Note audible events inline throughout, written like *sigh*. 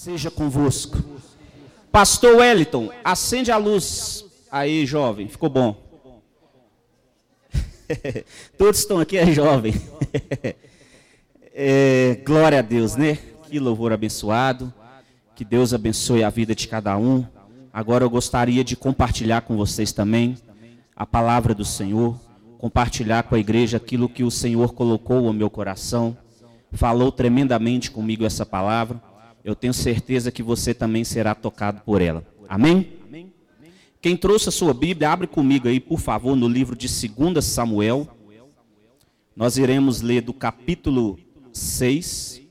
seja convosco. Pastor Wellington, acende a luz. Aí, jovem, ficou bom. *laughs* Todos estão aqui, é jovem. *laughs* é, glória a Deus, né? Que louvor abençoado. Que Deus abençoe a vida de cada um. Agora eu gostaria de compartilhar com vocês também a palavra do Senhor, compartilhar com a igreja aquilo que o Senhor colocou no meu coração. Falou tremendamente comigo essa palavra eu tenho certeza que você também será tocado por ela. Amém? Quem trouxe a sua Bíblia, abre comigo aí, por favor, no livro de 2 Samuel. Nós iremos ler do capítulo 6,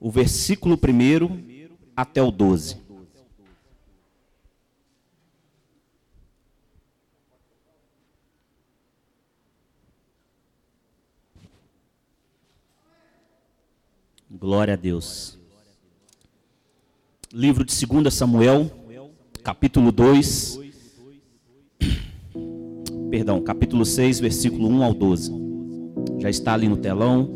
o versículo 1 até o 12. Glória a Deus livro de 2 Samuel, capítulo 2, perdão, capítulo 6, versículo 1 ao 12. Já está ali no telão.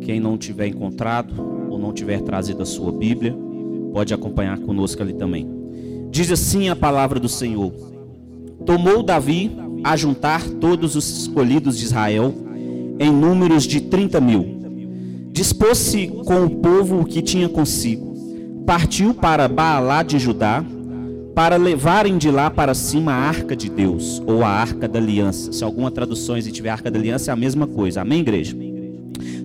Quem não tiver encontrado ou não tiver trazido a sua Bíblia, pode acompanhar conosco ali também. Diz assim a palavra do Senhor: Tomou Davi a juntar todos os escolhidos de Israel em números de 30 mil. Dispôs-se com o povo que tinha consigo partiu para Baalá de Judá, para levarem de lá para cima a arca de Deus, ou a arca da aliança. Se alguma tradução tiver arca da aliança, é a mesma coisa. Amém, igreja?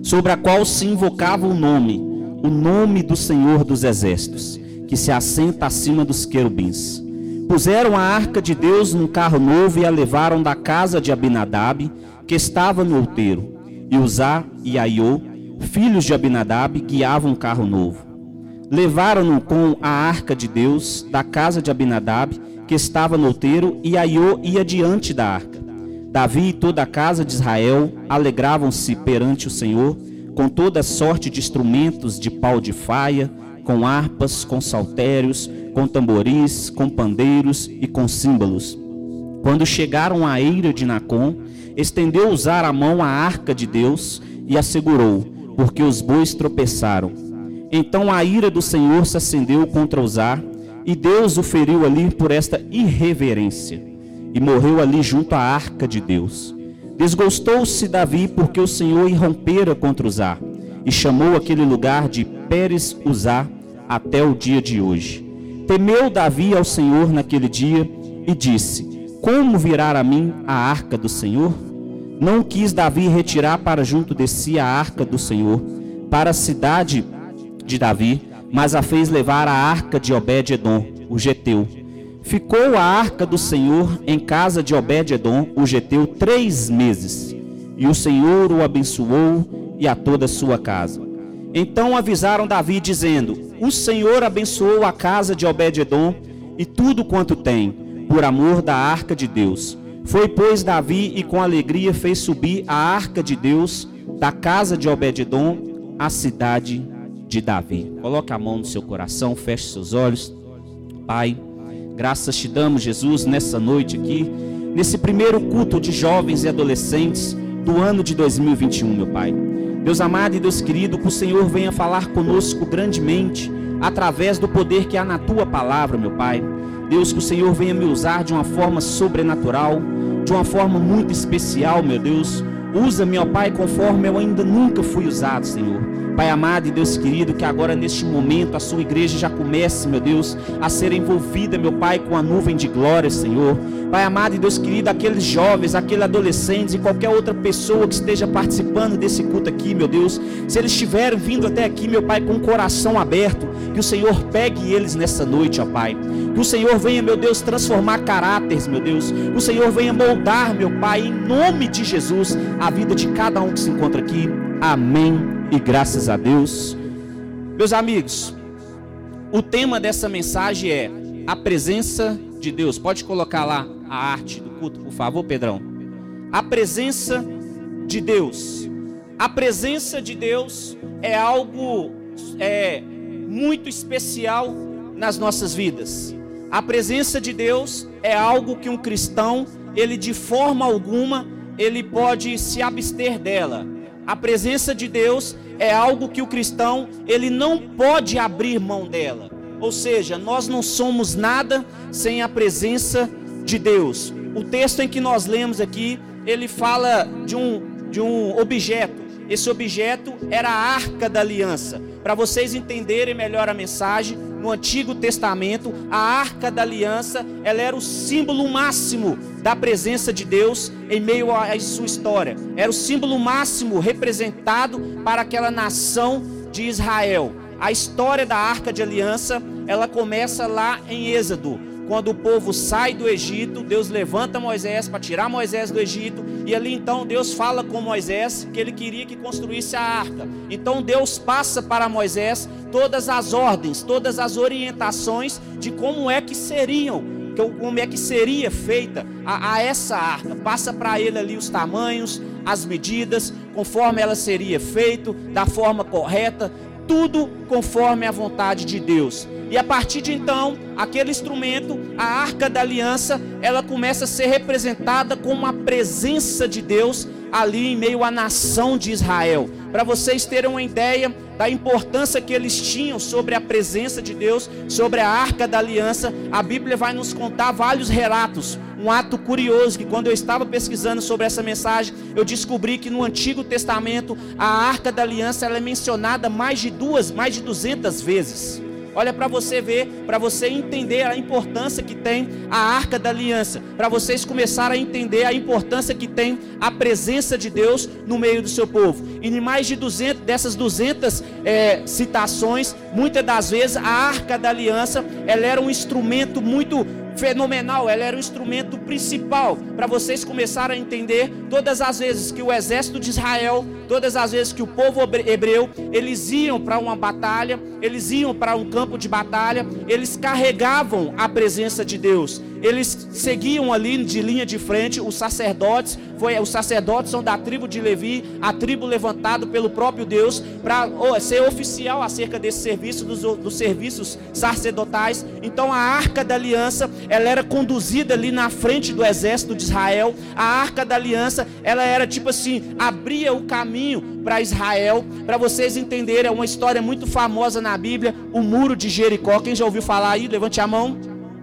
Sobre a qual se invocava o nome, o nome do Senhor dos Exércitos, que se assenta acima dos querubins. Puseram a arca de Deus num carro novo e a levaram da casa de Abinadab, que estava no outeiro. E Uzá e Aiô, filhos de Abinadab, guiavam um carro novo levaram-no com a arca de Deus da casa de Abinadab, que estava no outeiro, e Aiô ia diante da arca. Davi e toda a casa de Israel alegravam-se perante o Senhor com toda sorte de instrumentos de pau de faia, com harpas, com saltérios, com tamboris, com pandeiros e com símbolos. Quando chegaram à eira de Nacon, estendeu usar a mão à arca de Deus e a segurou, porque os bois tropeçaram. Então a ira do Senhor se acendeu contra Uzá, e Deus o feriu ali por esta irreverência, e morreu ali junto à arca de Deus. Desgostou-se Davi porque o Senhor irrompera contra Uzá, e chamou aquele lugar de Pérez Uzá até o dia de hoje. Temeu Davi ao Senhor naquele dia e disse: Como virá a mim a arca do Senhor? Não quis Davi retirar para junto de si a arca do Senhor, para a cidade de Davi, mas a fez levar a arca de Obed-edom, o geteu. Ficou a arca do Senhor em casa de Obed-edom, o geteu, três meses. E o Senhor o abençoou e a toda a sua casa. Então avisaram Davi, dizendo: O Senhor abençoou a casa de Obed-edom e tudo quanto tem, por amor da arca de Deus. Foi, pois, Davi e com alegria fez subir a arca de Deus da casa de Obed-edom à cidade de Davi. Coloque a mão no seu coração, feche seus olhos. Pai, graças te damos, Jesus, nessa noite aqui, nesse primeiro culto de jovens e adolescentes do ano de 2021, meu Pai. Deus amado e Deus querido, que o Senhor venha falar conosco grandemente através do poder que há na tua palavra, meu Pai. Deus, que o Senhor venha me usar de uma forma sobrenatural, de uma forma muito especial, meu Deus. Usa-me, ó Pai, conforme eu ainda nunca fui usado, Senhor. Pai amado e Deus querido, que agora neste momento a sua igreja já comece, meu Deus, a ser envolvida, meu Pai, com a nuvem de glória, Senhor. Pai amado e Deus querido, aqueles jovens, aqueles adolescentes e qualquer outra pessoa que esteja participando desse culto aqui, meu Deus, se eles estiverem vindo até aqui, meu Pai, com o coração aberto, que o Senhor pegue eles nessa noite, ó Pai. Que o Senhor venha, meu Deus, transformar caráteres, meu Deus. Que o Senhor venha moldar, meu Pai, em nome de Jesus, a vida de cada um que se encontra aqui. Amém e graças a Deus. Meus amigos, o tema dessa mensagem é a presença de Deus. Pode colocar lá a arte do culto, por favor, Pedrão. A presença de Deus. A presença de Deus é algo é, muito especial nas nossas vidas. A presença de Deus é algo que um cristão, ele de forma alguma, ele pode se abster dela. A presença de Deus é algo que o cristão ele não pode abrir mão dela. Ou seja, nós não somos nada sem a presença de Deus. O texto em que nós lemos aqui, ele fala de um, de um objeto. Esse objeto era a arca da aliança. Para vocês entenderem melhor a mensagem, no Antigo Testamento, a arca da aliança, ela era o símbolo máximo da presença de Deus em meio à sua história. Era o símbolo máximo representado para aquela nação de Israel. A história da arca de aliança, ela começa lá em Êxodo, quando o povo sai do Egito, Deus levanta Moisés para tirar Moisés do Egito, e ali então Deus fala com Moisés que ele queria que construísse a arca. Então Deus passa para Moisés todas as ordens, todas as orientações de como é que seriam como é que seria feita a, a essa arca. Passa para ele ali os tamanhos, as medidas, conforme ela seria feita, da forma correta, tudo conforme a vontade de Deus. E a partir de então, aquele instrumento, a arca da aliança, ela começa a ser representada como a presença de Deus ali em meio à nação de Israel. Para vocês terem uma ideia da importância que eles tinham sobre a presença de Deus, sobre a arca da aliança, a Bíblia vai nos contar vários relatos. Um ato curioso que quando eu estava pesquisando sobre essa mensagem, eu descobri que no Antigo Testamento a arca da aliança ela é mencionada mais de duas, mais de 200 vezes. Olha para você ver, para você entender a importância que tem a arca da aliança, para vocês começarem a entender a importância que tem a presença de Deus no meio do seu povo. E em mais de 200 dessas 200 é, citações, muitas das vezes a arca da aliança, ela era um instrumento muito fenomenal, ela era o instrumento principal para vocês começarem a entender todas as vezes que o exército de Israel, todas as vezes que o povo hebreu, eles iam para uma batalha, eles iam para um campo de batalha, eles carregavam a presença de Deus. Eles seguiam ali de linha de frente os sacerdotes, foi os sacerdotes são da tribo de Levi, a tribo levantada pelo próprio Deus para ser oficial acerca desse serviço dos, dos serviços sacerdotais. Então a arca da aliança, ela era conduzida ali na frente do exército de Israel. A arca da aliança, ela era tipo assim, abria o caminho para Israel. Para vocês entenderem, é uma história muito famosa na Bíblia, o muro de Jericó. Quem já ouviu falar aí? Levante a mão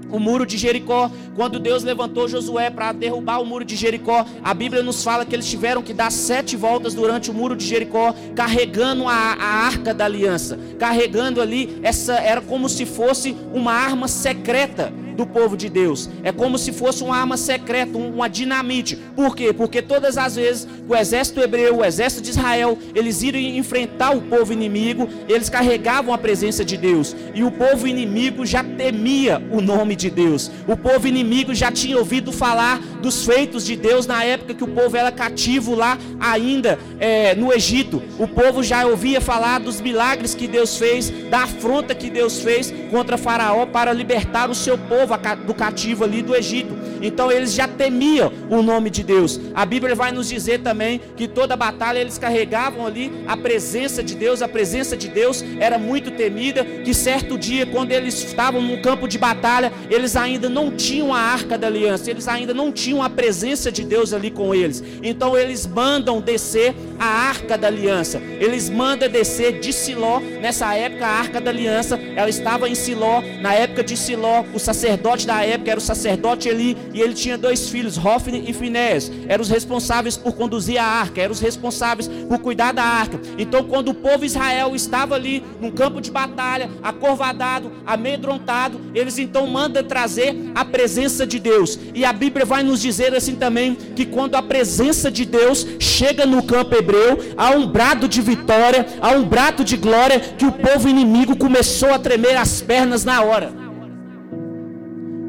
o muro de Jericó, quando Deus levantou Josué para derrubar o muro de Jericó, a Bíblia nos fala que eles tiveram que dar sete voltas durante o muro de Jericó, carregando a, a arca da aliança, carregando ali essa era como se fosse uma arma secreta do povo de Deus. É como se fosse uma arma secreta, uma dinamite. Por quê? Porque todas as vezes o exército hebreu, o exército de Israel, eles iriam enfrentar o povo inimigo, eles carregavam a presença de Deus. E o povo inimigo já temia o nome de Deus. O povo inimigo já tinha ouvido falar dos feitos de Deus na época que o povo era cativo lá ainda é, no Egito. O povo já ouvia falar dos milagres que Deus fez, da afronta que Deus fez contra Faraó para libertar o seu povo povo do cativo ali do Egito. Então eles já temiam o nome de Deus. A Bíblia vai nos dizer também que toda batalha eles carregavam ali a presença de Deus, a presença de Deus era muito temida, que certo dia quando eles estavam no campo de batalha, eles ainda não tinham a arca da aliança, eles ainda não tinham a presença de Deus ali com eles. Então eles mandam descer a arca da aliança. Eles mandam descer de Siló. Nessa época a arca da aliança, ela estava em Siló. Na época de Siló, o sacerdote da época era o sacerdote Eli e ele tinha dois filhos, Hofni e Finés. Eram os responsáveis por conduzir a arca, eram os responsáveis por cuidar da arca. Então, quando o povo Israel estava ali num campo de batalha, acorvadado, amedrontado, eles então mandam trazer a presença de Deus. E a Bíblia vai nos dizer assim também que quando a presença de Deus chega no campo hebreu, há um brado de vitória, há um brado de glória que o povo inimigo começou a tremer as pernas na hora.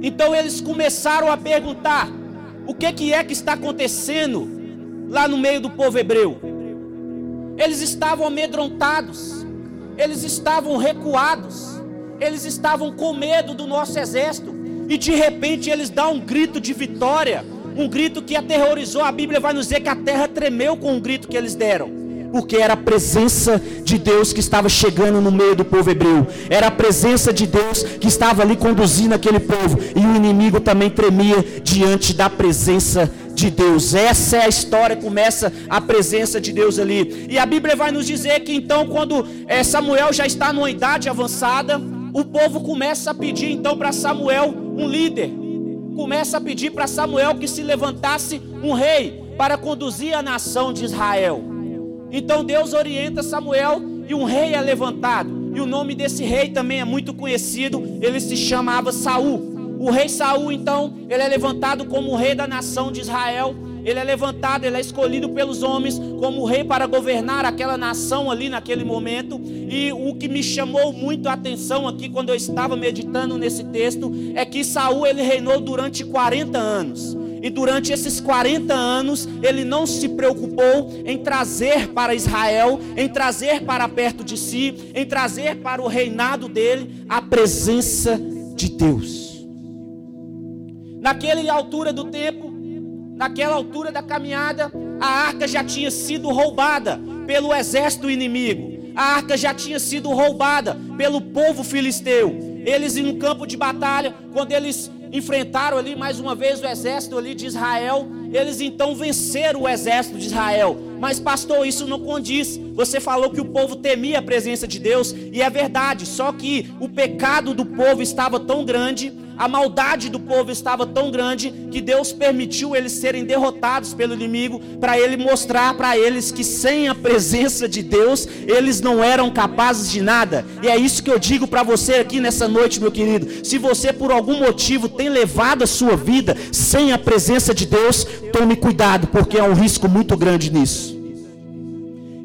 Então eles começaram a perguntar: o que, que é que está acontecendo lá no meio do povo hebreu? Eles estavam amedrontados, eles estavam recuados, eles estavam com medo do nosso exército, e de repente eles dão um grito de vitória, um grito que aterrorizou. A Bíblia vai nos dizer que a terra tremeu com o grito que eles deram porque era a presença de Deus que estava chegando no meio do povo hebreu, era a presença de Deus que estava ali conduzindo aquele povo, e o inimigo também tremia diante da presença de Deus. Essa é a história, começa a presença de Deus ali. E a Bíblia vai nos dizer que então, quando é, Samuel já está numa idade avançada, o povo começa a pedir então para Samuel um líder. Começa a pedir para Samuel que se levantasse um rei para conduzir a nação de Israel. Então Deus orienta Samuel e um rei é levantado. E o nome desse rei também é muito conhecido, ele se chamava Saul. O rei Saul, então, ele é levantado como rei da nação de Israel. Ele é levantado, ele é escolhido pelos homens como rei para governar aquela nação ali naquele momento. E o que me chamou muito a atenção aqui quando eu estava meditando nesse texto é que Saul ele reinou durante 40 anos. E durante esses 40 anos, ele não se preocupou em trazer para Israel, em trazer para perto de si, em trazer para o reinado dele a presença de Deus. Naquela altura do tempo, naquela altura da caminhada, a arca já tinha sido roubada pelo exército inimigo. A arca já tinha sido roubada pelo povo filisteu. Eles em um campo de batalha, quando eles enfrentaram ali mais uma vez o exército ali de Israel, eles então venceram o exército de Israel. Mas pastor, isso não condiz. Você falou que o povo temia a presença de Deus e é verdade, só que o pecado do povo estava tão grande a maldade do povo estava tão grande que Deus permitiu eles serem derrotados pelo inimigo para ele mostrar para eles que sem a presença de Deus eles não eram capazes de nada. E é isso que eu digo para você aqui nessa noite, meu querido. Se você por algum motivo tem levado a sua vida sem a presença de Deus, tome cuidado, porque há um risco muito grande nisso.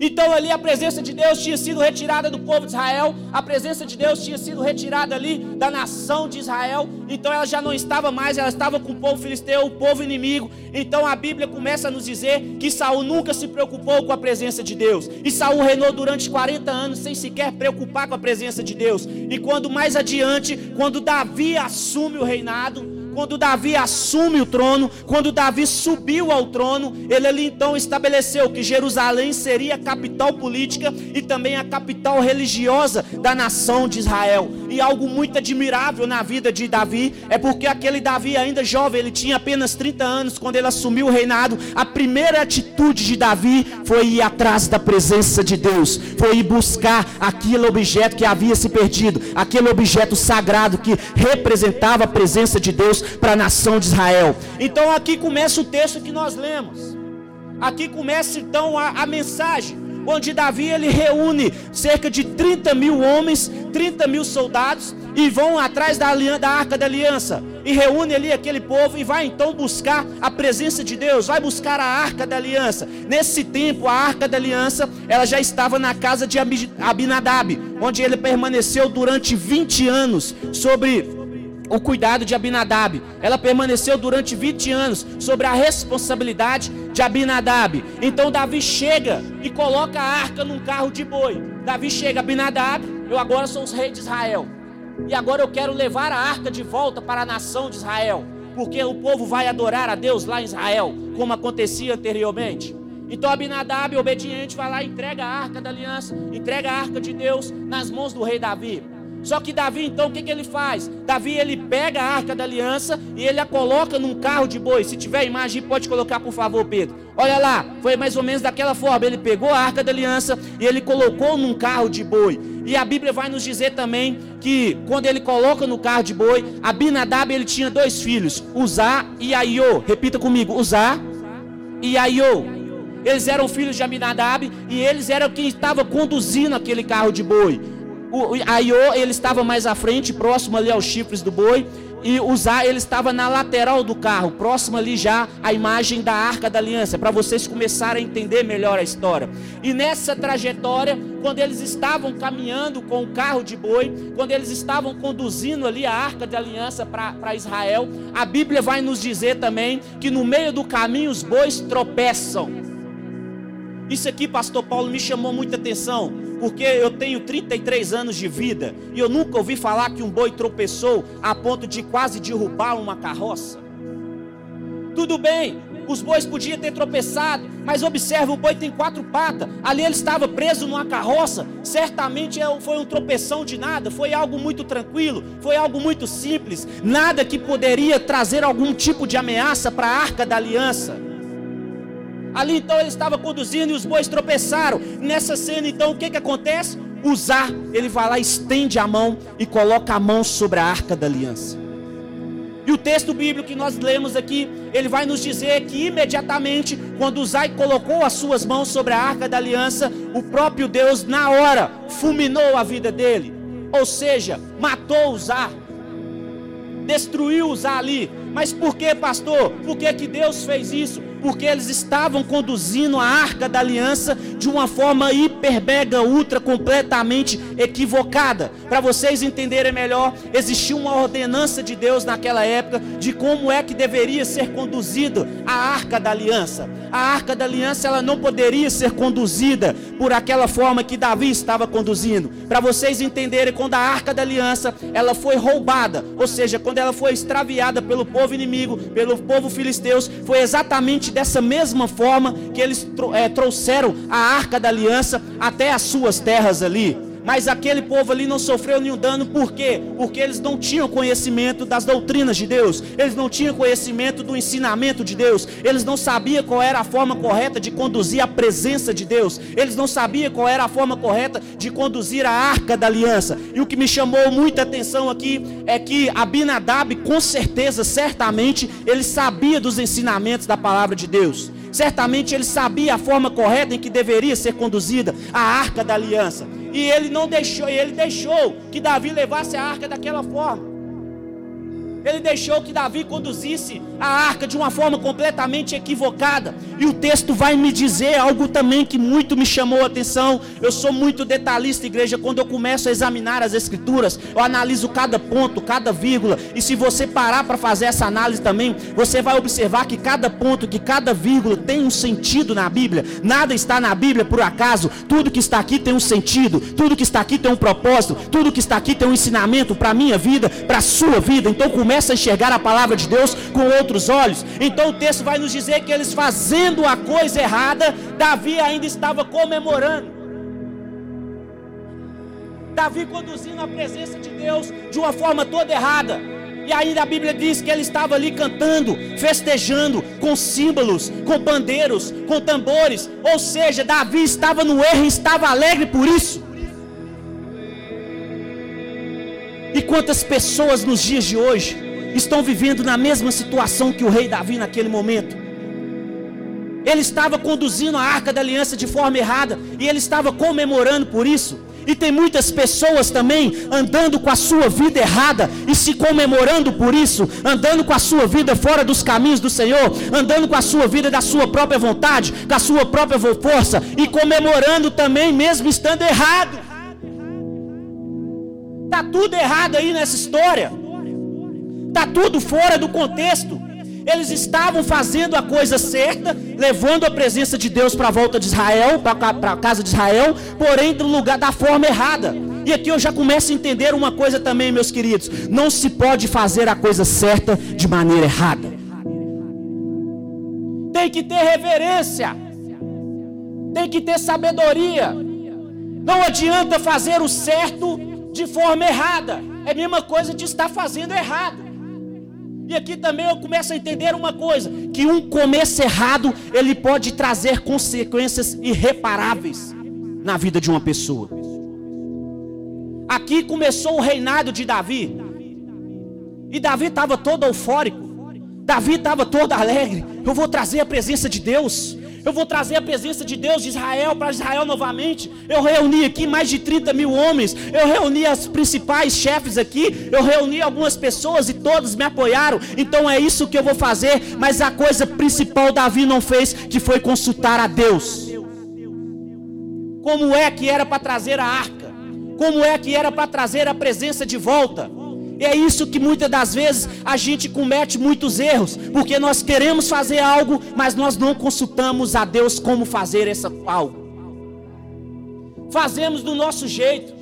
Então ali a presença de Deus tinha sido retirada do povo de Israel, a presença de Deus tinha sido retirada ali da nação de Israel. Então ela já não estava mais, ela estava com o povo filisteu, o povo inimigo. Então a Bíblia começa a nos dizer que Saul nunca se preocupou com a presença de Deus. E Saul reinou durante 40 anos sem sequer preocupar com a presença de Deus. E quando mais adiante, quando Davi assume o reinado, quando Davi assume o trono, quando Davi subiu ao trono, ele ali então estabeleceu que Jerusalém seria a capital política e também a capital religiosa da nação de Israel. E algo muito admirável na vida de Davi é porque aquele Davi ainda jovem, ele tinha apenas 30 anos quando ele assumiu o reinado. A primeira atitude de Davi foi ir atrás da presença de Deus, foi ir buscar aquele objeto que havia se perdido, aquele objeto sagrado que representava a presença de Deus para a nação de Israel. Então aqui começa o texto que nós lemos. Aqui começa então a, a mensagem, onde Davi ele reúne cerca de 30 mil homens, 30 mil soldados, e vão atrás da, da arca da aliança, e reúne ali aquele povo, e vai então buscar a presença de Deus, vai buscar a arca da aliança. Nesse tempo, a arca da aliança, ela já estava na casa de Abinadab, onde ele permaneceu durante 20 anos sobre o cuidado de Abinadab. Ela permaneceu durante 20 anos sobre a responsabilidade de Abinadab. Então Davi chega e coloca a arca num carro de boi. Davi chega, Abinadab, eu agora sou o rei de Israel. E agora eu quero levar a arca de volta para a nação de Israel. Porque o povo vai adorar a Deus lá em Israel, como acontecia anteriormente. Então Abinadab, obediente, vai lá e entrega a arca da aliança, entrega a arca de Deus nas mãos do rei Davi. Só que Davi, então, o que, que ele faz? Davi, ele pega a arca da aliança e ele a coloca num carro de boi. Se tiver imagem, pode colocar, por favor, Pedro. Olha lá, foi mais ou menos daquela forma. Ele pegou a arca da aliança e ele colocou num carro de boi. E a Bíblia vai nos dizer também que quando ele coloca no carro de boi, Abinadab ele tinha dois filhos, Uzá e Aiô. Repita comigo, Uzá e Aiô. Eles eram filhos de Abinadab e eles eram quem estava conduzindo aquele carro de boi o Aiô, ele estava mais à frente, próximo ali aos chifres do boi, e o Zá, ele estava na lateral do carro, próximo ali já à imagem da Arca da Aliança, para vocês começarem a entender melhor a história. E nessa trajetória, quando eles estavam caminhando com o carro de boi, quando eles estavam conduzindo ali a Arca da Aliança para Israel, a Bíblia vai nos dizer também que no meio do caminho os bois tropeçam. Isso aqui, pastor Paulo, me chamou muita atenção, porque eu tenho 33 anos de vida e eu nunca ouvi falar que um boi tropeçou a ponto de quase derrubar uma carroça. Tudo bem, Os bois podiam ter tropeçado, mas observa, o boi tem quatro patas. Ali ele estava preso numa carroça. Certamente é foi um tropeção de nada, foi algo muito tranquilo, foi algo muito simples, nada que poderia trazer algum tipo de ameaça para a arca da aliança. Ali então ele estava conduzindo e os bois tropeçaram. Nessa cena então o que que acontece? Usar, ele vai lá, estende a mão e coloca a mão sobre a arca da aliança. E o texto bíblico que nós lemos aqui, ele vai nos dizer que imediatamente, quando Uzai colocou as suas mãos sobre a arca da aliança, o próprio Deus, na hora, fulminou a vida dele. Ou seja, matou Uzá, destruiu Uzá ali. Mas por que, pastor? Por que, que Deus fez isso? Porque eles estavam conduzindo a arca da aliança de uma forma hiper, mega, ultra, completamente equivocada. Para vocês entenderem melhor, existia uma ordenança de Deus naquela época de como é que deveria ser conduzida a arca da aliança. A arca da aliança ela não poderia ser conduzida por aquela forma que Davi estava conduzindo. Para vocês entenderem, quando a arca da aliança ela foi roubada, ou seja, quando ela foi extraviada pelo povo inimigo, pelo povo filisteus, foi exatamente dessa mesma forma que eles é, trouxeram a arca da aliança até as suas terras ali. Mas aquele povo ali não sofreu nenhum dano, por quê? Porque eles não tinham conhecimento das doutrinas de Deus, eles não tinham conhecimento do ensinamento de Deus, eles não sabiam qual era a forma correta de conduzir a presença de Deus, eles não sabiam qual era a forma correta de conduzir a arca da aliança. E o que me chamou muita atenção aqui é que Abinadab, com certeza, certamente, ele sabia dos ensinamentos da palavra de Deus. Certamente ele sabia a forma correta em que deveria ser conduzida a arca da aliança. E ele não deixou, ele deixou que Davi levasse a arca daquela forma. Ele deixou que Davi conduzisse a arca de uma forma completamente equivocada. E o texto vai me dizer algo também que muito me chamou a atenção. Eu sou muito detalhista, igreja. Quando eu começo a examinar as escrituras, eu analiso cada ponto, cada vírgula. E se você parar para fazer essa análise também, você vai observar que cada ponto, que cada vírgula tem um sentido na Bíblia. Nada está na Bíblia por acaso. Tudo que está aqui tem um sentido. Tudo que está aqui tem um propósito. Tudo que está aqui tem um ensinamento para a minha vida, para a sua vida. Então comece começa a enxergar a palavra de Deus com outros olhos. Então o texto vai nos dizer que eles fazendo a coisa errada, Davi ainda estava comemorando. Davi conduzindo a presença de Deus de uma forma toda errada. E ainda a Bíblia diz que ele estava ali cantando, festejando, com símbolos, com bandeiros, com tambores. Ou seja, Davi estava no erro e estava alegre por isso. E quantas pessoas nos dias de hoje estão vivendo na mesma situação que o rei Davi naquele momento? Ele estava conduzindo a arca da aliança de forma errada e ele estava comemorando por isso. E tem muitas pessoas também andando com a sua vida errada e se comemorando por isso, andando com a sua vida fora dos caminhos do Senhor, andando com a sua vida da sua própria vontade, com a sua própria força e comemorando também, mesmo estando errado. Está tudo errado aí nessa história. Está tudo fora do contexto. Eles estavam fazendo a coisa certa, levando a presença de Deus para a volta de Israel, para a casa de Israel, porém do lugar da forma errada. E aqui eu já começo a entender uma coisa também, meus queridos: não se pode fazer a coisa certa de maneira errada. Tem que ter reverência, tem que ter sabedoria. Não adianta fazer o certo de forma errada. É a mesma coisa de estar fazendo errado. E aqui também eu começo a entender uma coisa: que um começo errado ele pode trazer consequências irreparáveis na vida de uma pessoa. Aqui começou o reinado de Davi. E Davi estava todo eufórico. Davi estava todo alegre. Eu vou trazer a presença de Deus. Eu vou trazer a presença de Deus de Israel para Israel novamente. Eu reuni aqui mais de 30 mil homens. Eu reuni as principais chefes aqui. Eu reuni algumas pessoas e todos me apoiaram. Então é isso que eu vou fazer. Mas a coisa principal Davi não fez, que foi consultar a Deus. Como é que era para trazer a arca? Como é que era para trazer a presença de volta? E é isso que muitas das vezes a gente comete muitos erros, porque nós queremos fazer algo, mas nós não consultamos a Deus como fazer essa algo. Fazemos do nosso jeito,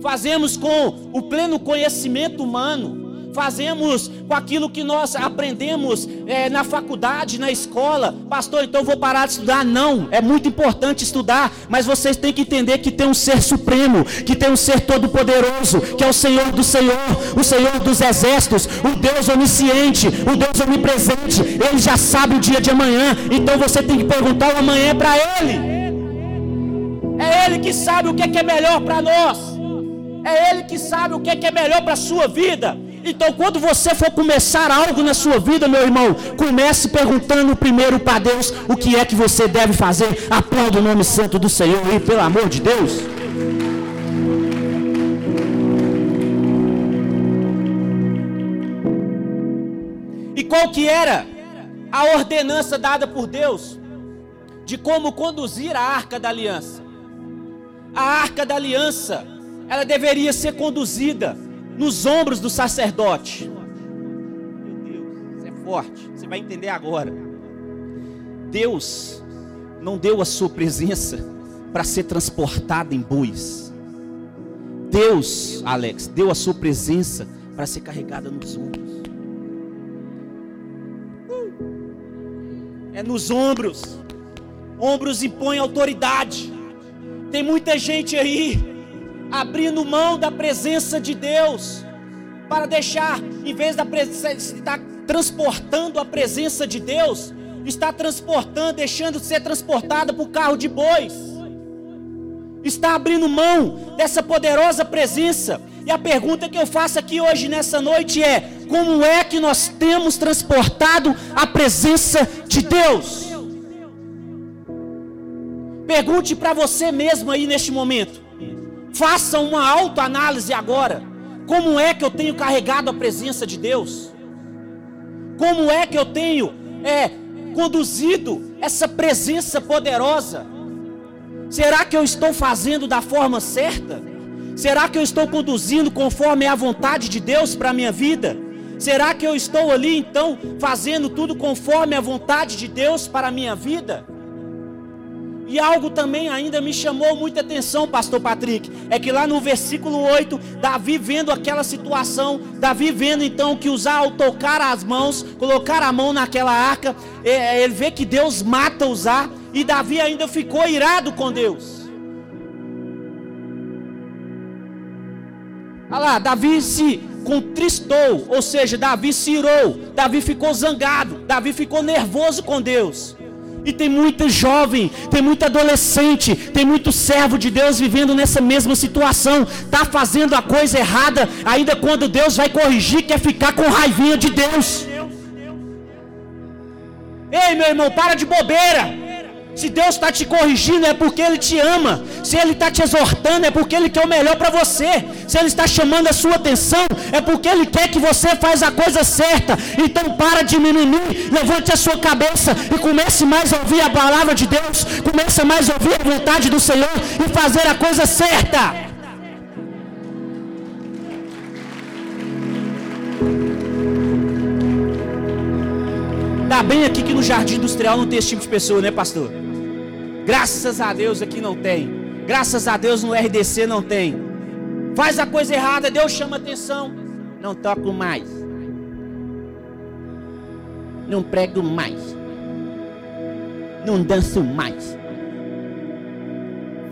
fazemos com o pleno conhecimento humano, fazemos com aquilo que nós aprendemos é, na faculdade, na escola. Pastor, então vou parar de estudar. Não, é muito importante estudar, mas vocês têm que entender que tem um ser supremo, que tem um ser todo-poderoso, que é o Senhor do Senhor, o Senhor dos exércitos, o Deus onisciente, o Deus onipresente. Ele já sabe o dia de amanhã, então você tem que perguntar o amanhã para Ele. É Ele que sabe o que é, é melhor para nós. É Ele que sabe o que é, que é melhor para a sua vida. Então, quando você for começar algo na sua vida, meu irmão, comece perguntando primeiro para Deus o que é que você deve fazer. Aplauda o nome santo do Senhor aí, pelo amor de Deus. E qual que era a ordenança dada por Deus de como conduzir a arca da aliança? A arca da aliança, ela deveria ser conduzida nos ombros do sacerdote. Meu Deus, é forte. Você vai entender agora. Deus não deu a sua presença para ser transportada em bois. Deus, Alex, deu a sua presença para ser carregada nos ombros. É nos ombros. Ombros impõem autoridade. Tem muita gente aí abrindo mão da presença de Deus, para deixar, em vez da presença, estar transportando a presença de Deus, está transportando, deixando de ser transportada por carro de bois, está abrindo mão dessa poderosa presença. E a pergunta que eu faço aqui hoje, nessa noite, é: como é que nós temos transportado a presença de Deus? Pergunte para você mesmo aí neste momento. Faça uma autoanálise agora. Como é que eu tenho carregado a presença de Deus? Como é que eu tenho é, conduzido essa presença poderosa? Será que eu estou fazendo da forma certa? Será que eu estou conduzindo conforme a vontade de Deus para a minha vida? Será que eu estou ali então fazendo tudo conforme a vontade de Deus para a minha vida? E algo também ainda me chamou muita atenção, pastor Patrick, é que lá no versículo 8, Davi vendo aquela situação, Davi vendo então que usar ao tocar as mãos, colocar a mão naquela arca, é, é, ele vê que Deus mata usar, e Davi ainda ficou irado com Deus. Olha lá, Davi se contristou, ou seja, Davi se irou, Davi ficou zangado, Davi ficou nervoso com Deus. E tem muita jovem, tem muito adolescente, tem muito servo de Deus vivendo nessa mesma situação. Tá fazendo a coisa errada, ainda quando Deus vai corrigir, quer ficar com raivinha de Deus. Ei, meu irmão, para de bobeira. Se Deus está te corrigindo é porque Ele te ama. Se Ele está te exortando é porque Ele quer o melhor para você. Se Ele está chamando a sua atenção é porque Ele quer que você faz a coisa certa. Então para de mimimi, levante a sua cabeça e comece mais a ouvir a palavra de Deus. Comece mais a ouvir a vontade do Senhor e fazer a coisa certa. Tá bem aqui que no jardim industrial não tem esse tipo de pessoa, né, pastor? Graças a Deus aqui não tem. Graças a Deus no RDC não tem. Faz a coisa errada, Deus chama atenção. Não toco mais. Não prego mais. Não danço mais.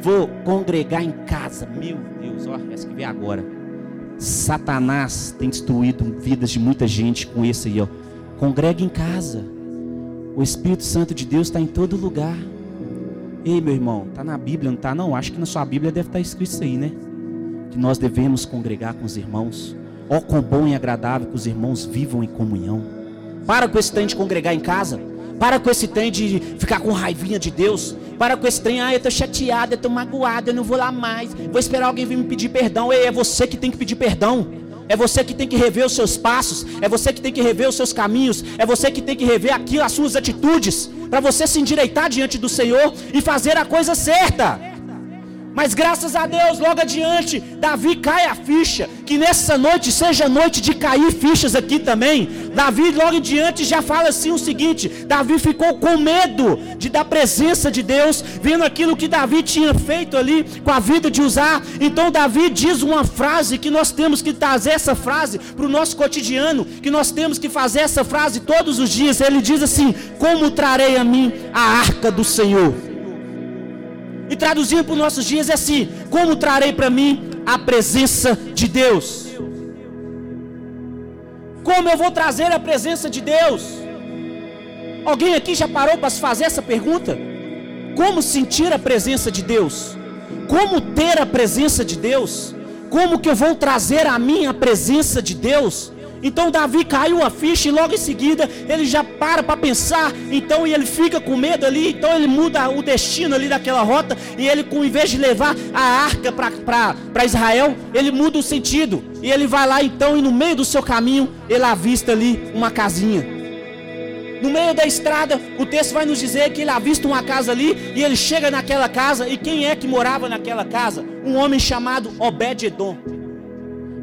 Vou congregar em casa. Meu Deus, olha essa que vem agora. Satanás tem destruído vidas de muita gente com esse aí, ó. Congrega em casa. O Espírito Santo de Deus está em todo lugar. Ei, meu irmão, tá na Bíblia, não tá? Não, acho que na sua Bíblia deve estar tá escrito isso aí, né? Que nós devemos congregar com os irmãos. Ó, oh, quão bom e agradável que os irmãos vivam em comunhão. Para com esse trem de congregar em casa. Para com esse trem de ficar com raivinha de Deus. Para com esse trem, ah, eu tô chateado, eu tô magoado, eu não vou lá mais. Vou esperar alguém vir me pedir perdão. Ei, é você que tem que pedir perdão. É você que tem que rever os seus passos. É você que tem que rever os seus caminhos. É você que tem que rever aquilo, as suas atitudes para você se endireitar diante do Senhor e fazer a coisa certa. Mas graças a Deus, logo adiante, Davi cai a ficha. Que nessa noite seja noite de cair fichas aqui também. Davi, logo adiante, já fala assim o seguinte: Davi ficou com medo de da presença de Deus, vendo aquilo que Davi tinha feito ali com a vida de usar. Então, Davi diz uma frase que nós temos que trazer essa frase para o nosso cotidiano, que nós temos que fazer essa frase todos os dias. Ele diz assim: Como trarei a mim a arca do Senhor? E traduzindo para os nossos dias é assim: como trarei para mim a presença de Deus? Como eu vou trazer a presença de Deus? Alguém aqui já parou para se fazer essa pergunta? Como sentir a presença de Deus? Como ter a presença de Deus? Como que eu vou trazer a minha presença de Deus? Então Davi caiu a ficha e logo em seguida ele já para para pensar, então e ele fica com medo ali, então ele muda o destino ali daquela rota e ele, com, em vez de levar a arca para Israel, ele muda o sentido e ele vai lá então e no meio do seu caminho ele avista ali uma casinha. No meio da estrada, o texto vai nos dizer que ele avista uma casa ali e ele chega naquela casa e quem é que morava naquela casa? Um homem chamado Obed-edom.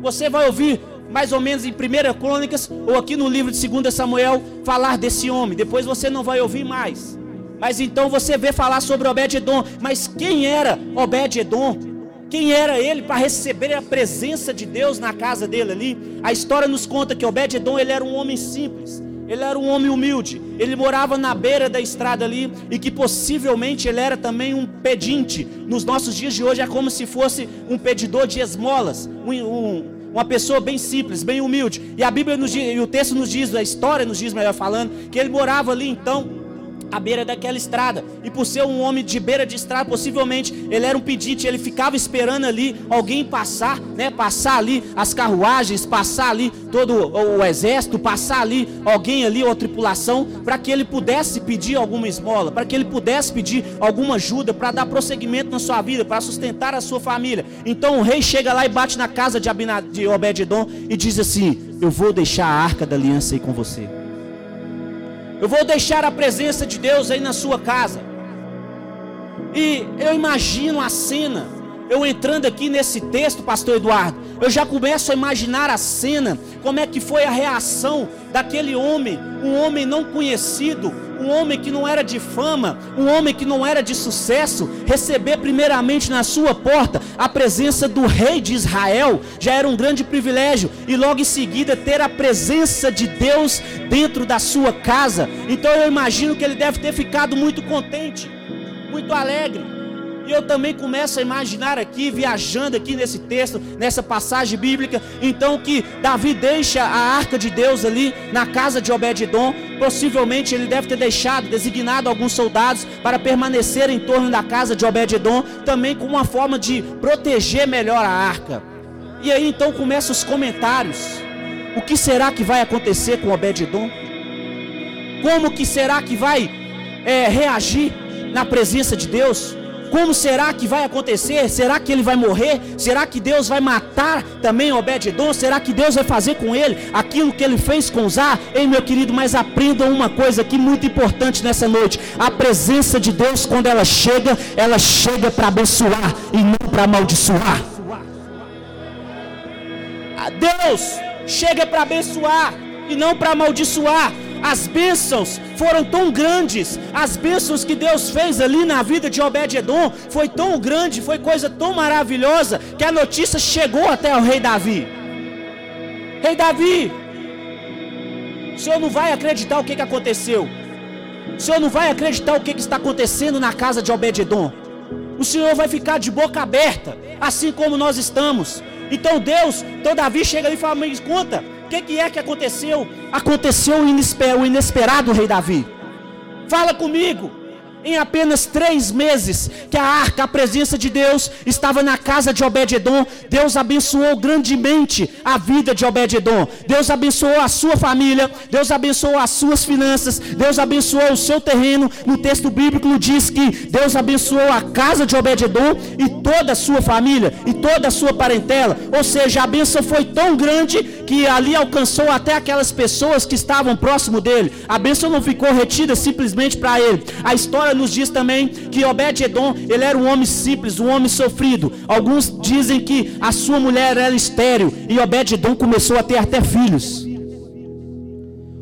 Você vai ouvir mais ou menos em 1 Crônicas ou aqui no livro de 2 Samuel falar desse homem. Depois você não vai ouvir mais. Mas então você vê falar sobre Obed-edom. Mas quem era Obed-edom? Quem era ele para receber a presença de Deus na casa dele ali? A história nos conta que Obed-edom ele era um homem simples. Ele era um homem humilde, ele morava na beira da estrada ali e que possivelmente ele era também um pedinte. Nos nossos dias de hoje é como se fosse um pedidor de esmolas, um, um, uma pessoa bem simples, bem humilde. E a Bíblia nos diz, e o texto nos diz, a história nos diz, melhor falando, que ele morava ali então à beira daquela estrada. E por ser um homem de beira de estrada, possivelmente ele era um pedinte, ele ficava esperando ali alguém passar, né? Passar ali as carruagens, passar ali todo o exército, passar ali alguém ali, ou tripulação, para que ele pudesse pedir alguma esmola, para que ele pudesse pedir alguma ajuda para dar prosseguimento na sua vida, para sustentar a sua família. Então o rei chega lá e bate na casa de, de Obed-edom e diz assim: Eu vou deixar a arca da aliança aí com você. Eu vou deixar a presença de Deus aí na sua casa. E eu imagino a cena, eu entrando aqui nesse texto, pastor Eduardo, eu já começo a imaginar a cena, como é que foi a reação daquele homem, um homem não conhecido, um homem que não era de fama, um homem que não era de sucesso, receber primeiramente na sua porta a presença do rei de Israel, já era um grande privilégio, e logo em seguida ter a presença de Deus dentro da sua casa. Então eu imagino que ele deve ter ficado muito contente, muito alegre. E eu também começo a imaginar aqui, viajando aqui nesse texto, nessa passagem bíblica, então que Davi deixa a arca de Deus ali na casa de Obed-edom. Possivelmente ele deve ter deixado, designado alguns soldados para permanecer em torno da casa de Obed-edom, também com uma forma de proteger melhor a arca. E aí então começam os comentários. O que será que vai acontecer com Obed-edom? Como que será que vai é, reagir na presença de Deus? Como será que vai acontecer? Será que ele vai morrer? Será que Deus vai matar também Obed-edom? Será que Deus vai fazer com ele aquilo que ele fez com Zá? Ei, meu querido, mas aprendam uma coisa aqui muito importante nessa noite. A presença de Deus, quando ela chega, ela chega para abençoar e não para amaldiçoar. Deus chega para abençoar e não para amaldiçoar. As bênçãos foram tão grandes, as bênçãos que Deus fez ali na vida de Obed-edom foi tão grande, foi coisa tão maravilhosa, que a notícia chegou até o rei Davi. Rei Davi, o senhor não vai acreditar o que, que aconteceu. O senhor não vai acreditar o que, que está acontecendo na casa de Obed-edom. O senhor vai ficar de boca aberta, assim como nós estamos. Então Deus, então Davi chega ali e fala: Me conta, que, que é que aconteceu? Aconteceu o inesperado, rei Davi. Fala comigo em apenas três meses que a arca, a presença de Deus, estava na casa de Obed-edom, Deus abençoou grandemente a vida de Obed-edom. Deus abençoou a sua família, Deus abençoou as suas finanças, Deus abençoou o seu terreno. No texto bíblico diz que Deus abençoou a casa de Obed-edom e toda a sua família e toda a sua parentela. Ou seja, a bênção foi tão grande que ali alcançou até aquelas pessoas que estavam próximo dele. A bênção não ficou retida simplesmente para ele. A história Nos diz também que Obed-edom, ele era um homem simples, um homem sofrido. Alguns dizem que a sua mulher era estéril e Obed-edom começou a ter até filhos.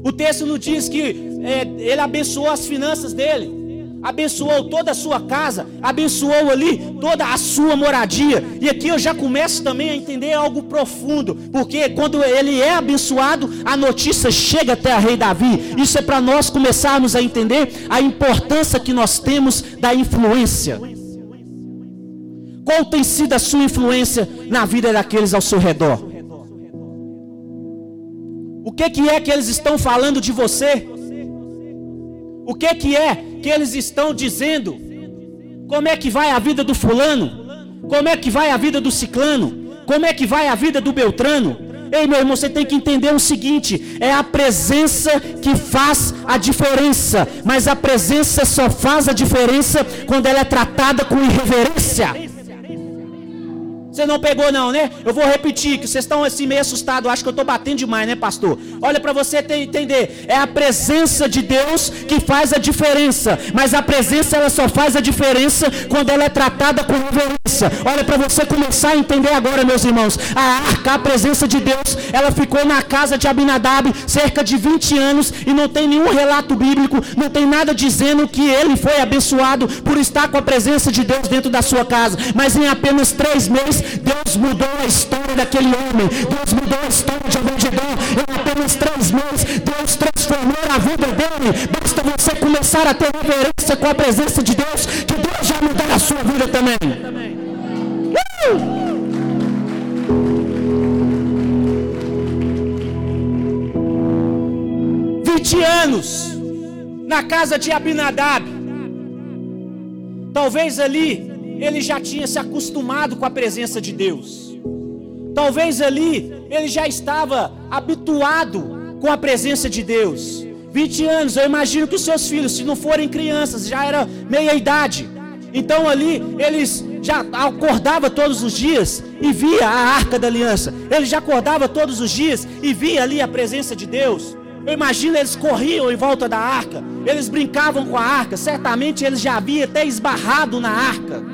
O texto nos diz que é, ele abençoou as finanças dele abençoou toda a sua casa, abençoou ali toda a sua moradia. E aqui eu já começo também a entender algo profundo, porque quando ele é abençoado, a notícia chega até a rei Davi. Isso é para nós começarmos a entender a importância que nós temos da influência. Qual tem sido a sua influência na vida daqueles ao seu redor? O que, que é que eles estão falando de você? O que, que é que eles estão dizendo? Como é que vai a vida do fulano? Como é que vai a vida do ciclano? Como é que vai a vida do Beltrano? Ei, meu irmão, você tem que entender o seguinte: é a presença que faz a diferença, mas a presença só faz a diferença quando ela é tratada com irreverência. Você não pegou não, né? Eu vou repetir, que vocês estão assim meio assustados. Acho que eu estou batendo demais, né, pastor? Olha para você ter, entender. É a presença de Deus que faz a diferença. Mas a presença ela só faz a diferença quando ela é tratada com reverência. Olha para você começar a entender agora, meus irmãos. A arca, a presença de Deus, ela ficou na casa de Abinadab cerca de 20 anos e não tem nenhum relato bíblico, não tem nada dizendo que ele foi abençoado por estar com a presença de Deus dentro da sua casa. Mas em apenas três meses Deus mudou a história daquele homem. Deus mudou a história de Obededon. Em apenas três meses, Deus transformou a vida dele. Basta você começar a ter reverência com a presença de Deus, que Deus já mudará a sua vida também. Uh! Vinte anos na casa de Abinadab. Talvez ali ele já tinha se acostumado com a presença de Deus. Talvez ali ele já estava habituado com a presença de Deus. 20 anos, eu imagino que os seus filhos, se não forem crianças, já era meia idade. Então ali eles já acordava todos os dias e via a arca da aliança. Ele já acordava todos os dias e via ali a presença de Deus. Eu imagino eles corriam em volta da arca, eles brincavam com a arca, certamente eles já haviam até esbarrado na arca.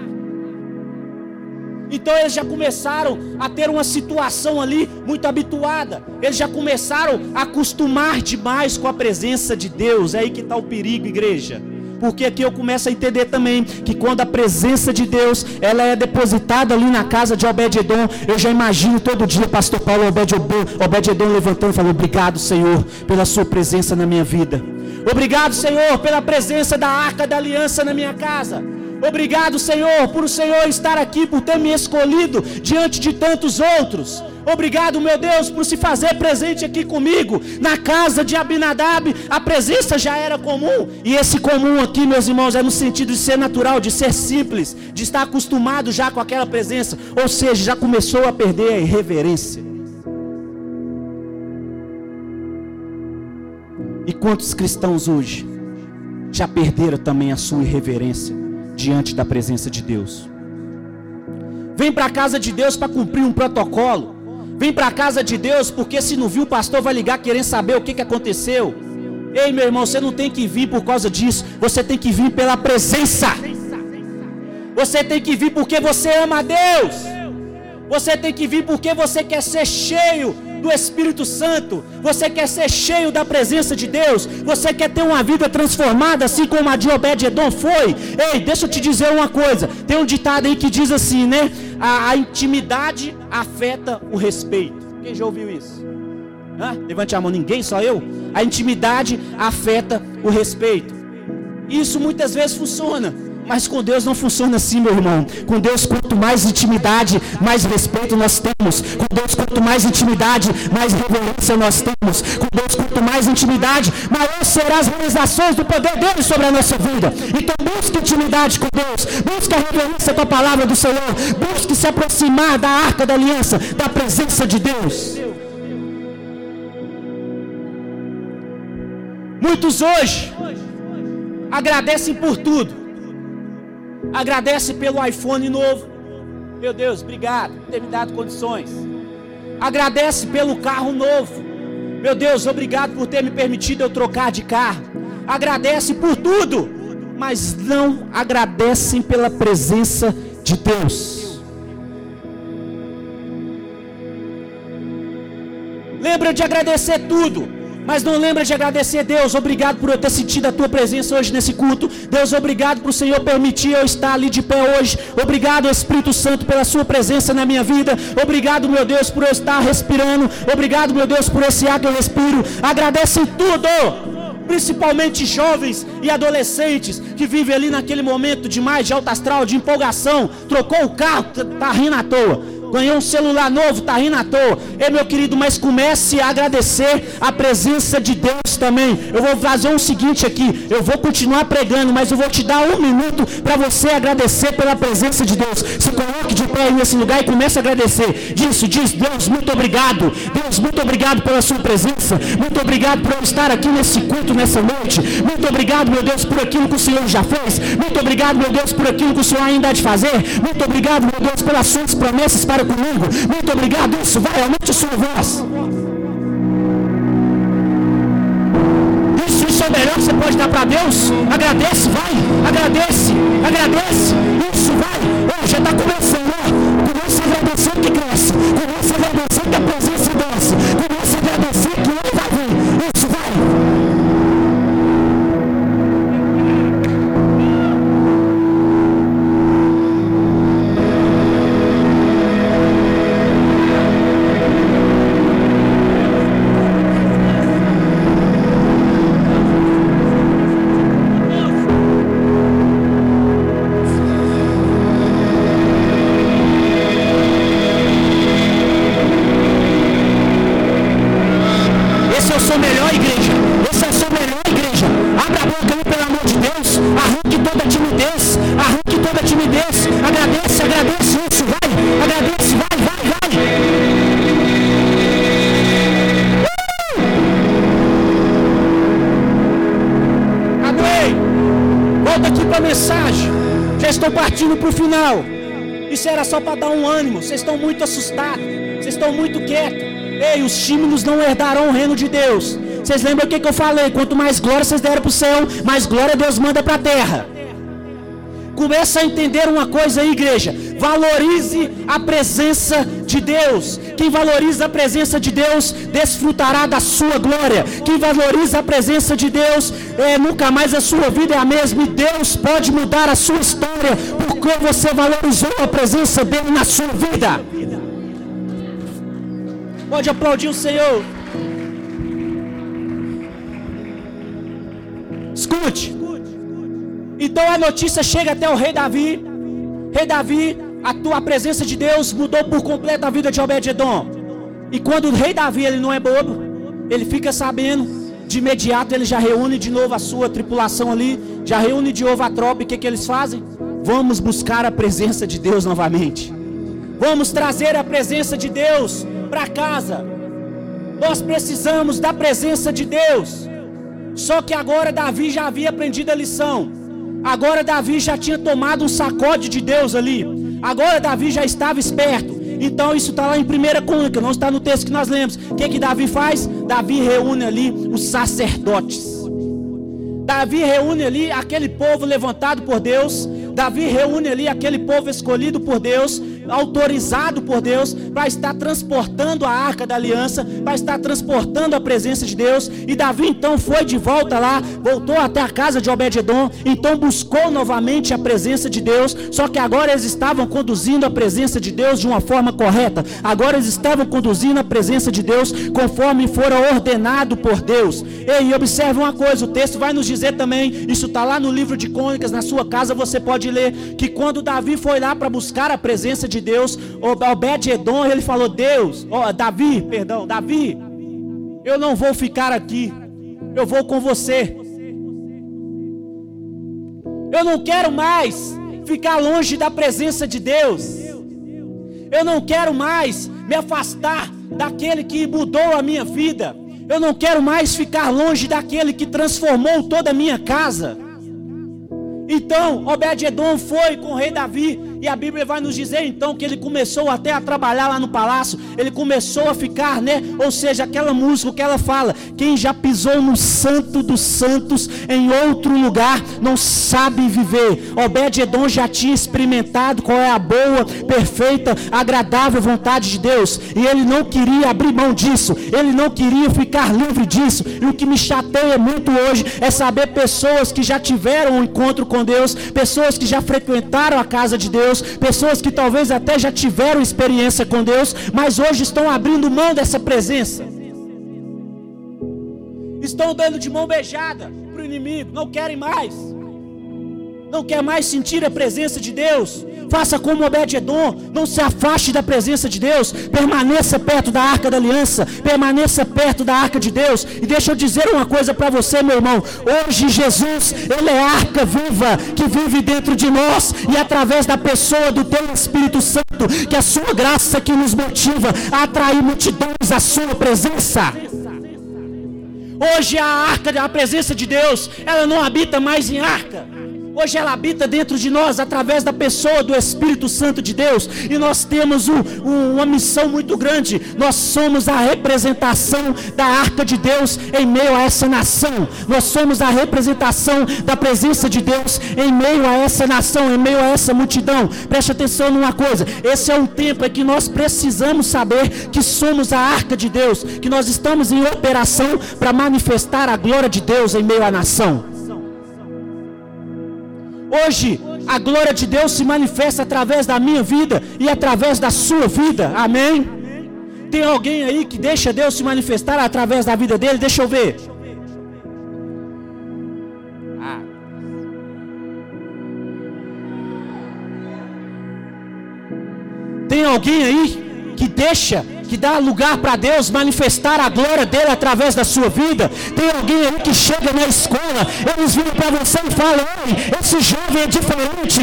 Então eles já começaram a ter uma situação ali muito habituada. Eles já começaram a acostumar demais com a presença de Deus. É aí que está o perigo, igreja. Porque aqui eu começo a entender também que quando a presença de Deus ela é depositada ali na casa de Obed-edom, eu já imagino todo dia pastor Paulo Obed-edom levantando e falando: "Obrigado, Senhor, pela sua presença na minha vida. Obrigado, Senhor, pela presença da arca da aliança na minha casa. Obrigado, Senhor, por o Senhor estar aqui, por ter me escolhido diante de tantos outros. Obrigado, meu Deus, por se fazer presente aqui comigo. Na casa de Abinadab, a presença já era comum. E esse comum aqui, meus irmãos, é no sentido de ser natural, de ser simples, de estar acostumado já com aquela presença. Ou seja, já começou a perder a irreverência. E quantos cristãos hoje já perderam também a sua irreverência? Diante da presença de Deus. Vem para a casa de Deus para cumprir um protocolo. Vem para a casa de Deus porque se não viu o pastor vai ligar querendo saber o que, que aconteceu. Ei, meu irmão, você não tem que vir por causa disso. Você tem que vir pela presença. Você tem que vir porque você ama a Deus. Você tem que vir porque você quer ser cheio do Espírito Santo, você quer ser cheio da presença de Deus, você quer ter uma vida transformada, assim como a de Obed-Edom foi. Ei, deixa eu te dizer uma coisa: tem um ditado aí que diz assim, né? A, a intimidade afeta o respeito. Quem já ouviu isso? Hã? Levante a mão, ninguém, só eu. A intimidade afeta o respeito. Isso muitas vezes funciona. Mas com Deus não funciona assim, meu irmão. Com Deus, quanto mais intimidade, mais respeito nós temos. Com Deus, quanto mais intimidade, mais reverência nós temos. Com Deus, quanto mais intimidade, maior serão as realizações do poder dele sobre a nossa vida. Então, busque intimidade com Deus. Busque a reverência com a palavra do Senhor. Busque se aproximar da arca da aliança, da presença de Deus. Muitos hoje agradecem por tudo Agradece pelo iPhone novo. Meu Deus, obrigado por ter me dado condições. Agradece pelo carro novo. Meu Deus, obrigado por ter me permitido eu trocar de carro. Agradece por tudo. mas não agradecem pela presença de Deus. Lembra de agradecer tudo, mas não lembra de agradecer Deus. Obrigado por eu ter sentido a tua presença hoje nesse culto. Deus, obrigado por o Senhor permitir eu estar ali de pé hoje. Obrigado, Espírito Santo, pela sua presença na minha vida. Obrigado, meu Deus, por eu estar respirando. Obrigado, meu Deus, por esse ar que eu respiro. Agradece tudo principalmente jovens e adolescentes que vivem ali naquele momento de mais de alta astral, de empolgação, trocou o carro, tá, tá rindo à toa. Ganhou um celular novo, tá rindo à toa. Ei, meu querido, mas comece a agradecer a presença de Deus também. Eu vou fazer um seguinte aqui. Eu vou continuar pregando, mas eu vou te dar um minuto para você agradecer pela presença de Deus. Se coloque de pé aí nesse lugar e comece a agradecer. Disso, diz, Deus, muito obrigado. Deus, muito obrigado pela sua presença. Muito obrigado por eu estar aqui nesse culto nessa noite. Muito obrigado, meu Deus, por aquilo que o Senhor já fez. Muito obrigado, meu Deus, por aquilo que o Senhor ainda há de fazer. Muito obrigado, meu Deus, pelas suas promessas para comigo. Muito obrigado. Isso vai, aumente sua voz. Isso, isso é o melhor que você pode dar para Deus. Agradece, vai. Agradece, agradece. Isso vai. Oh, já está começando. Ó. Começa a agradecer que cresce. Começa a agradecer não herdarão o reino de Deus. Vocês lembram o que, que eu falei? Quanto mais glória vocês deram para o céu, mais glória Deus manda para a terra. Começa a entender uma coisa aí, igreja. Valorize a presença de Deus. Quem valoriza a presença de Deus, desfrutará da sua glória. Quem valoriza a presença de Deus, é, nunca mais a sua vida é a mesma. E Deus pode mudar a sua história, porque você valorizou a presença dele na sua vida. Pode aplaudir o Senhor. Escute. Então a notícia chega até o rei Davi. Rei Davi, a tua presença de Deus mudou por completo a vida de Obed-edom. E quando o rei Davi ele não é bobo, ele fica sabendo, de imediato ele já reúne de novo a sua tripulação ali, já reúne de novo a tropa. E o que, que eles fazem? Vamos buscar a presença de Deus novamente. Vamos trazer a presença de Deus para casa. Nós precisamos da presença de Deus. Só que agora Davi já havia aprendido a lição. Agora Davi já tinha tomado um sacode de Deus ali. Agora Davi já estava esperto. Então isso está lá em 1 Crônica, não está no texto que nós lemos. O que, que Davi faz? Davi reúne ali os sacerdotes. Davi reúne ali aquele povo levantado por Deus. Davi reúne ali aquele povo escolhido por Deus, autorizado por Deus, para estar transportando a arca da aliança, para estar transportando a presença de Deus. E Davi então foi de volta lá, voltou até a casa de Obed-edom, então buscou novamente a presença de Deus. Só que agora eles estavam conduzindo a presença de Deus de uma forma correta. Agora eles estavam conduzindo a presença de Deus conforme fora ordenado por Deus. E observe uma coisa, o texto vai nos dizer também, isso está lá no livro de Crônicas, na sua casa você pode ler que quando Davi foi lá para buscar a presença de Deus, Obed-edom, ele falou: Deus, ó, Davi, perdão, Davi, eu não vou ficar aqui, eu vou com você. Eu não quero mais ficar longe da presença de Deus. Eu não quero mais me afastar daquele que mudou a minha vida. Eu não quero mais ficar longe daquele que transformou toda a minha casa. Então, Obed-edom foi com o rei Davi E a Bíblia vai nos dizer então que ele começou até a trabalhar lá no palácio, ele começou a ficar, né? Ou seja, aquela música que ela fala: quem já pisou no santo dos santos em outro lugar não sabe viver. Obed-Edom já tinha experimentado qual é a boa, perfeita, agradável vontade de Deus, e ele não queria abrir mão disso, ele não queria ficar livre disso. E o que me chateia muito hoje é saber pessoas que já tiveram um encontro com Deus, pessoas que já frequentaram a casa de Deus, pessoas que talvez até já tiveram experiência com Deus, mas hoje estão abrindo mão dessa presença. Estão dando de mão beijada para o inimigo, não querem mais. Não quer mais sentir a presença de Deus. Faça como Obed-Edom, não se afaste da presença de Deus, permaneça perto da arca da aliança, permaneça perto da arca de Deus. E deixa eu dizer uma coisa para você, meu irmão. Hoje Jesus, ele é a arca viva que vive dentro de nós e através da pessoa do teu Espírito Santo, que é a sua graça que nos motiva a atrair multidões à sua presença. Hoje a arca, a presença de Deus, ela não habita mais em arca. Hoje ela habita dentro de nós através da pessoa do Espírito Santo de Deus. E nós temos um, um, uma missão muito grande. Nós somos a representação da arca de Deus em meio a essa nação. Nós somos a representação da presença de Deus em meio a essa nação, em meio a essa multidão. Preste atenção numa coisa. Esse é um tempo em que nós precisamos saber que somos a arca de Deus, que nós estamos em operação para manifestar a glória de Deus em meio à nação. Hoje, a glória de Deus se manifesta através da minha vida e através da sua vida. Amém? Tem alguém aí que deixa Deus se manifestar através da vida dele? Deixa eu ver. Ah. Tem alguém aí que deixa que dá lugar para Deus manifestar a glória dele através da sua vida. Tem alguém aí que chega na escola, eles viram para você e falam: esse jovem é diferente,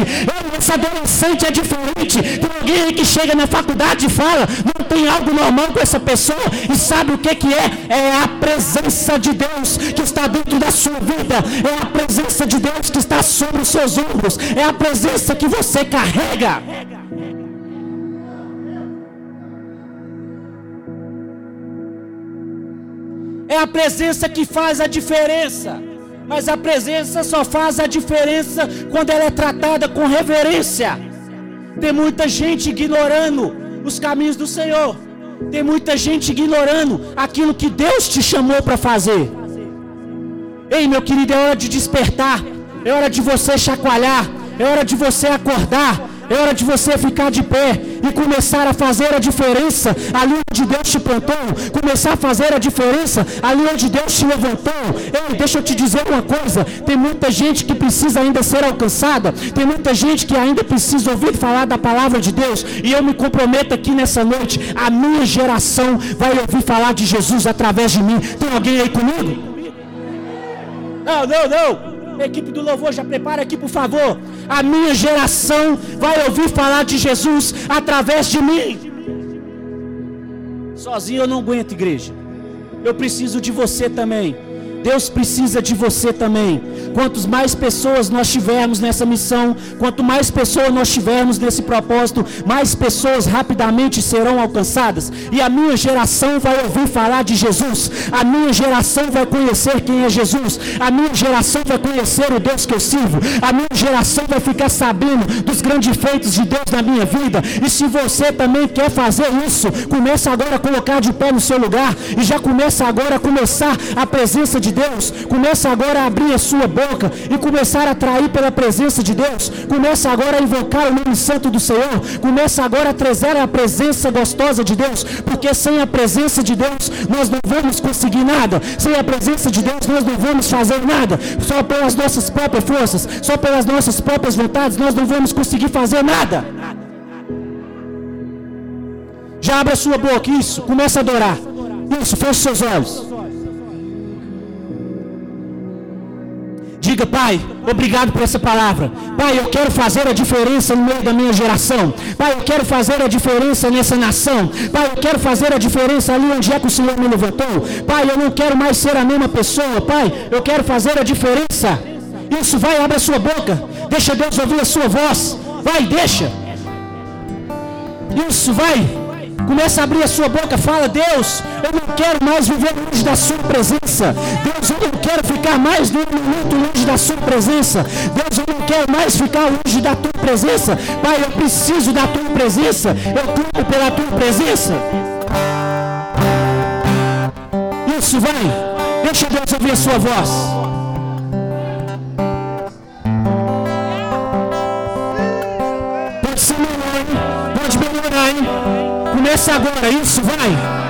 esse adolescente é diferente. Tem alguém aí que chega na faculdade e fala: Não tem algo normal com essa pessoa e sabe o que, que é? É a presença de Deus que está dentro da sua vida, é a presença de Deus que está sobre os seus ombros, é a presença que você carrega. É a presença que faz a diferença. Mas a presença só faz a diferença quando ela é tratada com reverência. Tem muita gente ignorando os caminhos do Senhor. Tem muita gente ignorando aquilo que Deus te chamou para fazer. Ei, meu querido, é hora de despertar. É hora de você chacoalhar. É hora de você acordar. É hora de você ficar de pé e começar a fazer a diferença ali onde Deus te plantou. Começar a fazer a diferença ali onde Deus te levantou. Ei, deixa eu te dizer uma coisa: tem muita gente que precisa ainda ser alcançada. Tem muita gente que ainda precisa ouvir falar da palavra de Deus. E eu me comprometo aqui nessa noite: a minha geração vai ouvir falar de Jesus através de mim. Tem alguém aí comigo? Não, não, não. Equipe do louvor, já prepara aqui, por favor. A minha geração vai ouvir falar de Jesus através de mim. Sozinho eu não aguento, igreja. Eu preciso de você também. Deus precisa de você também. Quantos mais pessoas nós tivermos nessa missão, quanto mais pessoas nós tivermos nesse propósito, mais pessoas rapidamente serão alcançadas. E a minha geração vai ouvir falar de Jesus. A minha geração vai conhecer quem é Jesus. A minha geração vai conhecer o Deus que eu sirvo. A minha geração vai ficar sabendo dos grandes feitos de Deus na minha vida. E se você também quer fazer isso, começa agora a colocar de pé no seu lugar e já começa agora a começar a presença de Deus. Começa agora a abrir a sua boca e começar a atrair pela presença de Deus. Começa agora a invocar o nome santo do Senhor. Começa agora a trazer a presença gostosa de Deus, porque sem a presença de Deus nós não vamos conseguir nada. Sem a presença de Deus nós não vamos fazer nada. Só pelas nossas próprias forças, só pelas nossas próprias vontades nós não vamos conseguir fazer nada. Já abra a sua boca, isso, começa a adorar. Isso, feche seus olhos. Diga, Pai, obrigado por essa palavra. Pai, eu quero fazer a diferença no meio da minha geração. Pai, eu quero fazer a diferença nessa nação. Pai, eu quero fazer a diferença ali onde é que o Senhor me levantou. Pai, eu não quero mais ser a mesma pessoa. Pai, eu quero fazer a diferença. Isso, vai, abre a sua boca. Deixa Deus ouvir a sua voz. Vai, deixa. Isso, vai. Começa a abrir a sua boca, fala: Deus, eu não quero mais viver longe da Sua presença. Deus, eu não quero ficar mais de um minuto longe da Sua presença. Deus, eu não quero mais ficar longe da Tua presença. Pai, eu preciso da Tua presença. Eu clamo pela Tua presença. Isso, vai. Deixa Deus ouvir a sua voz. Começa agora, isso, vai.